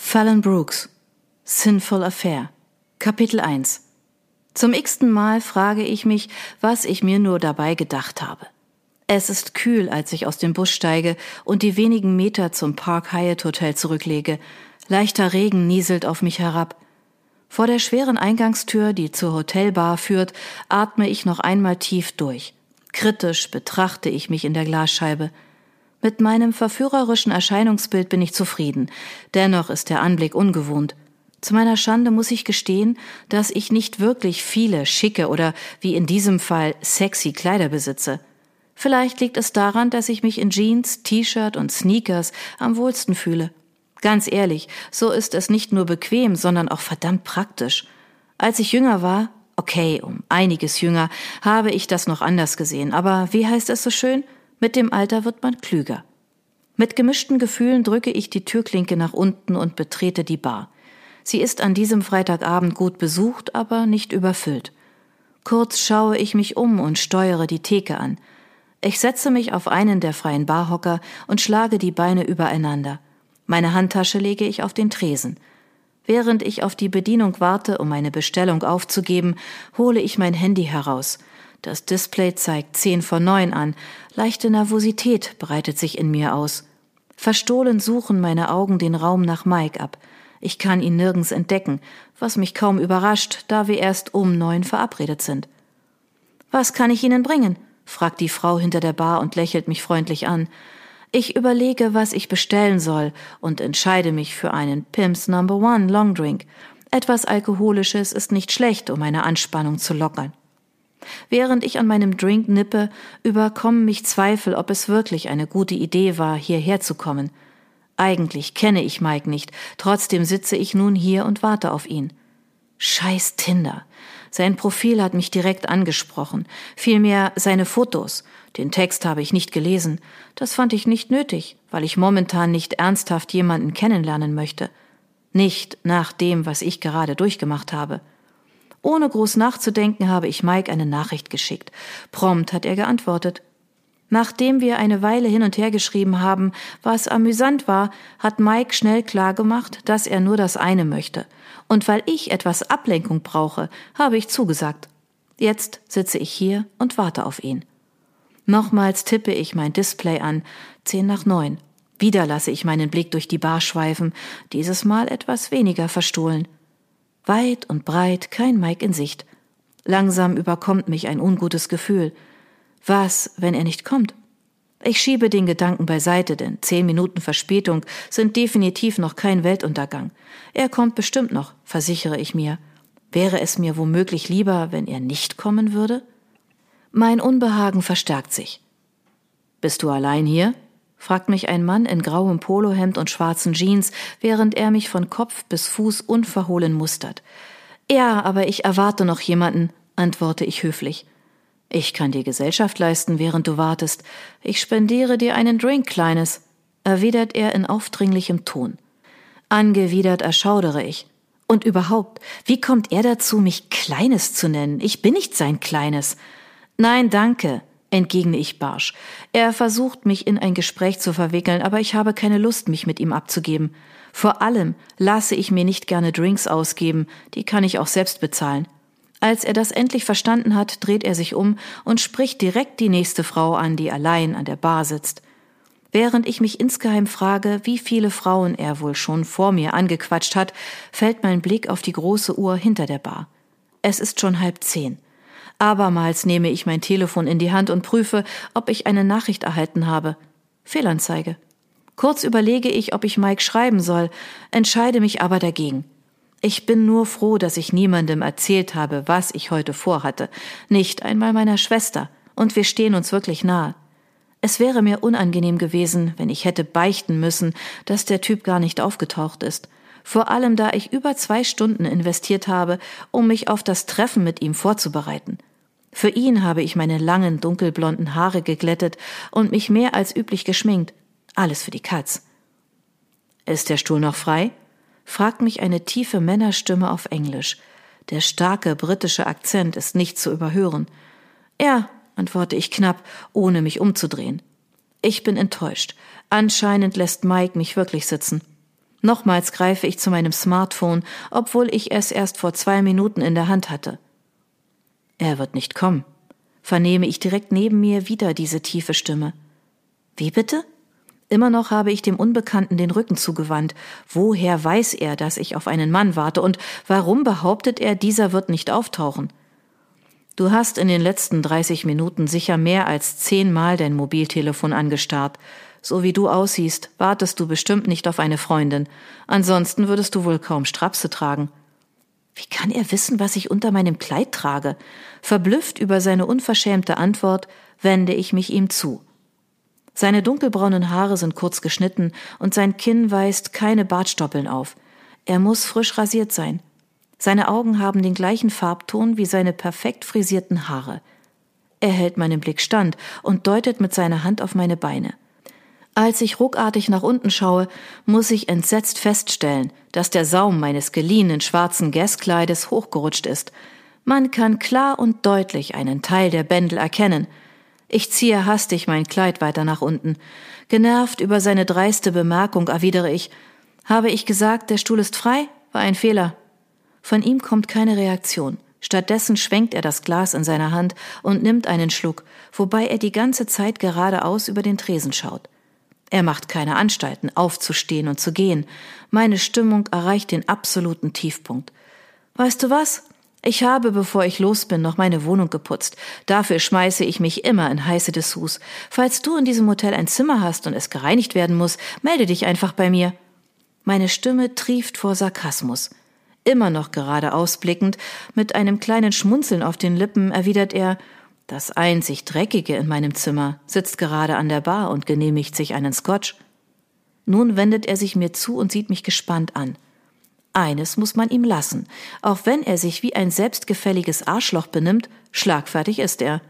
Fallon Brooks Sinful Affair Kapitel 1 Zum x-ten Mal frage ich mich, was ich mir nur dabei gedacht habe. Es ist kühl, als ich aus dem Bus steige und die wenigen Meter zum Park Hyatt Hotel zurücklege. Leichter Regen nieselt auf mich herab. Vor der schweren Eingangstür, die zur Hotelbar führt, atme ich noch einmal tief durch. Kritisch betrachte ich mich in der Glasscheibe. Mit meinem verführerischen Erscheinungsbild bin ich zufrieden. Dennoch ist der Anblick ungewohnt. Zu meiner Schande muss ich gestehen, dass ich nicht wirklich viele schicke oder wie in diesem Fall sexy Kleider besitze. Vielleicht liegt es daran, dass ich mich in Jeans, T-Shirt und Sneakers am wohlsten fühle. Ganz ehrlich, so ist es nicht nur bequem, sondern auch verdammt praktisch. Als ich jünger war, okay, um einiges jünger, habe ich das noch anders gesehen, aber wie heißt es so schön? Mit dem Alter wird man klüger. Mit gemischten Gefühlen drücke ich die Türklinke nach unten und betrete die Bar. Sie ist an diesem Freitagabend gut besucht, aber nicht überfüllt. Kurz schaue ich mich um und steuere die Theke an. Ich setze mich auf einen der freien Barhocker und schlage die Beine übereinander. Meine Handtasche lege ich auf den Tresen. Während ich auf die Bedienung warte, um meine Bestellung aufzugeben, hole ich mein Handy heraus. Das Display zeigt zehn vor neun an. Leichte Nervosität breitet sich in mir aus. Verstohlen suchen meine Augen den Raum nach Mike ab. Ich kann ihn nirgends entdecken, was mich kaum überrascht, da wir erst um neun verabredet sind. Was kann ich Ihnen bringen? fragt die Frau hinter der Bar und lächelt mich freundlich an. Ich überlege, was ich bestellen soll und entscheide mich für einen Pimps Number One Long Drink. Etwas Alkoholisches ist nicht schlecht, um meine Anspannung zu lockern. Während ich an meinem Drink nippe, überkommen mich Zweifel, ob es wirklich eine gute Idee war, hierher zu kommen. Eigentlich kenne ich Mike nicht, trotzdem sitze ich nun hier und warte auf ihn. Scheiß Tinder. Sein Profil hat mich direkt angesprochen, vielmehr seine Fotos. Den Text habe ich nicht gelesen. Das fand ich nicht nötig, weil ich momentan nicht ernsthaft jemanden kennenlernen möchte. Nicht nach dem, was ich gerade durchgemacht habe. Ohne groß nachzudenken habe ich Mike eine Nachricht geschickt. Prompt hat er geantwortet. Nachdem wir eine Weile hin und her geschrieben haben, was amüsant war, hat Mike schnell klargemacht, dass er nur das eine möchte. Und weil ich etwas Ablenkung brauche, habe ich zugesagt. Jetzt sitze ich hier und warte auf ihn. Nochmals tippe ich mein Display an, zehn nach neun. Wieder lasse ich meinen Blick durch die Bar schweifen, dieses Mal etwas weniger verstohlen. Weit und breit kein Mike in Sicht. Langsam überkommt mich ein ungutes Gefühl. Was, wenn er nicht kommt? Ich schiebe den Gedanken beiseite, denn zehn Minuten Verspätung sind definitiv noch kein Weltuntergang. Er kommt bestimmt noch, versichere ich mir. Wäre es mir womöglich lieber, wenn er nicht kommen würde? Mein Unbehagen verstärkt sich. Bist du allein hier? fragt mich ein Mann in grauem Polohemd und schwarzen Jeans, während er mich von Kopf bis Fuß unverhohlen mustert. Ja, aber ich erwarte noch jemanden, antworte ich höflich. Ich kann dir Gesellschaft leisten, während du wartest. Ich spendiere dir einen Drink, Kleines, erwidert er in aufdringlichem Ton. Angewidert erschaudere ich. Und überhaupt, wie kommt er dazu, mich Kleines zu nennen? Ich bin nicht sein Kleines. Nein, danke, entgegne ich barsch. Er versucht, mich in ein Gespräch zu verwickeln, aber ich habe keine Lust, mich mit ihm abzugeben. Vor allem lasse ich mir nicht gerne Drinks ausgeben, die kann ich auch selbst bezahlen. Als er das endlich verstanden hat, dreht er sich um und spricht direkt die nächste Frau an, die allein an der Bar sitzt. Während ich mich insgeheim frage, wie viele Frauen er wohl schon vor mir angequatscht hat, fällt mein Blick auf die große Uhr hinter der Bar. Es ist schon halb zehn. Abermals nehme ich mein Telefon in die Hand und prüfe, ob ich eine Nachricht erhalten habe. Fehlanzeige. Kurz überlege ich, ob ich Mike schreiben soll, entscheide mich aber dagegen. Ich bin nur froh, dass ich niemandem erzählt habe, was ich heute vorhatte, nicht einmal meiner Schwester, und wir stehen uns wirklich nahe. Es wäre mir unangenehm gewesen, wenn ich hätte beichten müssen, dass der Typ gar nicht aufgetaucht ist, vor allem da ich über zwei Stunden investiert habe, um mich auf das Treffen mit ihm vorzubereiten. Für ihn habe ich meine langen, dunkelblonden Haare geglättet und mich mehr als üblich geschminkt. Alles für die Katz. Ist der Stuhl noch frei? Fragt mich eine tiefe Männerstimme auf Englisch. Der starke britische Akzent ist nicht zu überhören. Ja, antworte ich knapp, ohne mich umzudrehen. Ich bin enttäuscht. Anscheinend lässt Mike mich wirklich sitzen. Nochmals greife ich zu meinem Smartphone, obwohl ich es erst vor zwei Minuten in der Hand hatte. Er wird nicht kommen. Vernehme ich direkt neben mir wieder diese tiefe Stimme. Wie bitte? Immer noch habe ich dem Unbekannten den Rücken zugewandt. Woher weiß er, dass ich auf einen Mann warte und warum behauptet er, dieser wird nicht auftauchen? Du hast in den letzten 30 Minuten sicher mehr als zehnmal dein Mobiltelefon angestarrt. So wie du aussiehst, wartest du bestimmt nicht auf eine Freundin. Ansonsten würdest du wohl kaum Strapse tragen. Wie kann er wissen, was ich unter meinem Kleid trage? Verblüfft über seine unverschämte Antwort, wende ich mich ihm zu. Seine dunkelbraunen Haare sind kurz geschnitten und sein Kinn weist keine Bartstoppeln auf. Er muss frisch rasiert sein. Seine Augen haben den gleichen Farbton wie seine perfekt frisierten Haare. Er hält meinen Blick stand und deutet mit seiner Hand auf meine Beine. Als ich ruckartig nach unten schaue, muss ich entsetzt feststellen, dass der Saum meines geliehenen schwarzen Gastkleides hochgerutscht ist. Man kann klar und deutlich einen Teil der Bändel erkennen. Ich ziehe hastig mein Kleid weiter nach unten. Genervt über seine dreiste Bemerkung erwidere ich, habe ich gesagt, der Stuhl ist frei? War ein Fehler. Von ihm kommt keine Reaktion. Stattdessen schwenkt er das Glas in seiner Hand und nimmt einen Schluck, wobei er die ganze Zeit geradeaus über den Tresen schaut. Er macht keine Anstalten, aufzustehen und zu gehen. Meine Stimmung erreicht den absoluten Tiefpunkt. Weißt du was? Ich habe, bevor ich los bin, noch meine Wohnung geputzt. Dafür schmeiße ich mich immer in heiße Dessous. Falls du in diesem Hotel ein Zimmer hast und es gereinigt werden muss, melde dich einfach bei mir. Meine Stimme trieft vor Sarkasmus. Immer noch geradeaus blickend, mit einem kleinen Schmunzeln auf den Lippen, erwidert er, das einzig Dreckige in meinem Zimmer sitzt gerade an der Bar und genehmigt sich einen Scotch. Nun wendet er sich mir zu und sieht mich gespannt an. Eines muss man ihm lassen. Auch wenn er sich wie ein selbstgefälliges Arschloch benimmt, schlagfertig ist er.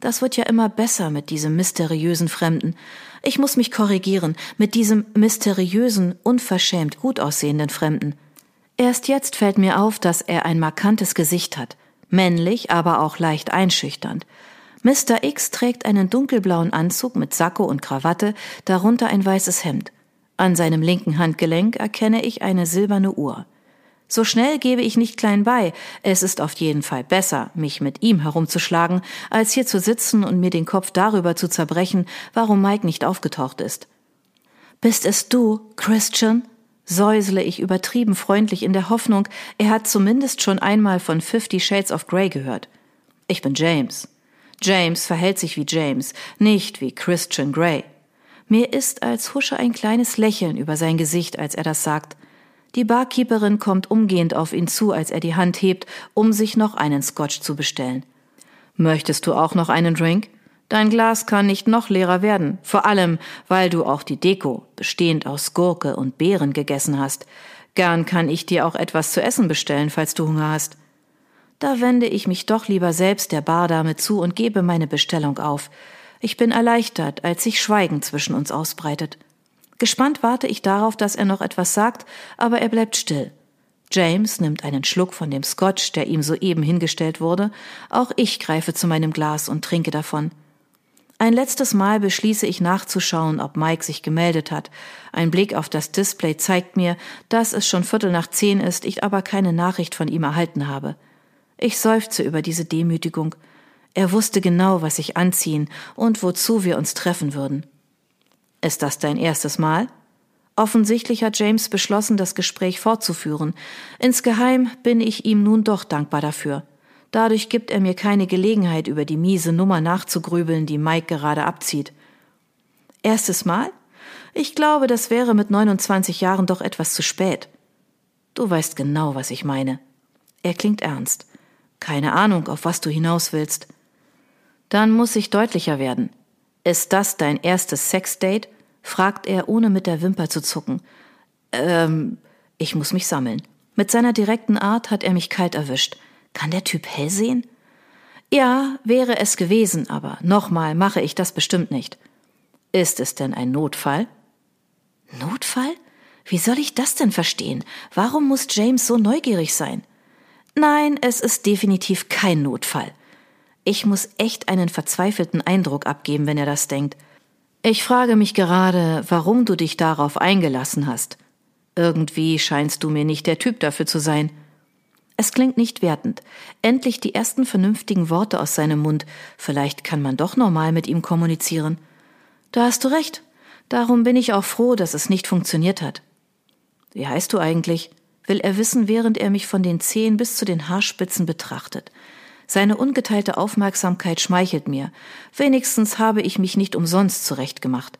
Das wird ja immer besser mit diesem mysteriösen Fremden. Ich muss mich korrigieren, mit diesem mysteriösen, unverschämt gut aussehenden Fremden. Erst jetzt fällt mir auf, dass er ein markantes Gesicht hat männlich, aber auch leicht einschüchternd. Mr. X trägt einen dunkelblauen Anzug mit Sakko und Krawatte, darunter ein weißes Hemd. An seinem linken Handgelenk erkenne ich eine silberne Uhr. So schnell gebe ich nicht klein bei, es ist auf jeden Fall besser, mich mit ihm herumzuschlagen, als hier zu sitzen und mir den Kopf darüber zu zerbrechen, warum Mike nicht aufgetaucht ist. Bist es du, Christian? säusle ich übertrieben freundlich in der Hoffnung, er hat zumindest schon einmal von Fifty Shades of Grey gehört. Ich bin James. James verhält sich wie James, nicht wie Christian Grey. Mir ist, als husche ein kleines Lächeln über sein Gesicht, als er das sagt. Die Barkeeperin kommt umgehend auf ihn zu, als er die Hand hebt, um sich noch einen Scotch zu bestellen. Möchtest du auch noch einen Drink? Dein Glas kann nicht noch leerer werden, vor allem, weil du auch die Deko, bestehend aus Gurke und Beeren, gegessen hast. Gern kann ich dir auch etwas zu essen bestellen, falls du Hunger hast. Da wende ich mich doch lieber selbst der Bardame zu und gebe meine Bestellung auf. Ich bin erleichtert, als sich Schweigen zwischen uns ausbreitet. Gespannt warte ich darauf, dass er noch etwas sagt, aber er bleibt still. James nimmt einen Schluck von dem Scotch, der ihm soeben hingestellt wurde. Auch ich greife zu meinem Glas und trinke davon. Ein letztes Mal beschließe ich nachzuschauen, ob Mike sich gemeldet hat. Ein Blick auf das Display zeigt mir, dass es schon Viertel nach zehn ist, ich aber keine Nachricht von ihm erhalten habe. Ich seufze über diese Demütigung. Er wusste genau, was ich anziehen und wozu wir uns treffen würden. Ist das dein erstes Mal? Offensichtlich hat James beschlossen, das Gespräch fortzuführen. Insgeheim bin ich ihm nun doch dankbar dafür. Dadurch gibt er mir keine Gelegenheit, über die miese Nummer nachzugrübeln, die Mike gerade abzieht. Erstes Mal? Ich glaube, das wäre mit 29 Jahren doch etwas zu spät. Du weißt genau, was ich meine. Er klingt ernst. Keine Ahnung, auf was du hinaus willst. Dann muss ich deutlicher werden. Ist das dein erstes Sexdate? fragt er, ohne mit der Wimper zu zucken. Ähm, ich muss mich sammeln. Mit seiner direkten Art hat er mich kalt erwischt. Kann der Typ hell sehen? Ja, wäre es gewesen, aber nochmal mache ich das bestimmt nicht. Ist es denn ein Notfall? Notfall? Wie soll ich das denn verstehen? Warum muss James so neugierig sein? Nein, es ist definitiv kein Notfall. Ich muss echt einen verzweifelten Eindruck abgeben, wenn er das denkt. Ich frage mich gerade, warum du dich darauf eingelassen hast. Irgendwie scheinst du mir nicht der Typ dafür zu sein. Es klingt nicht wertend. Endlich die ersten vernünftigen Worte aus seinem Mund. Vielleicht kann man doch normal mit ihm kommunizieren. Da hast du recht. Darum bin ich auch froh, dass es nicht funktioniert hat. Wie heißt du eigentlich? will er wissen, während er mich von den Zehen bis zu den Haarspitzen betrachtet. Seine ungeteilte Aufmerksamkeit schmeichelt mir. Wenigstens habe ich mich nicht umsonst zurechtgemacht.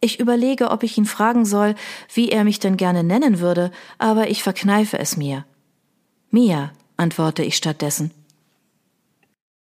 Ich überlege, ob ich ihn fragen soll, wie er mich denn gerne nennen würde, aber ich verkneife es mir. Mia, antworte ich stattdessen.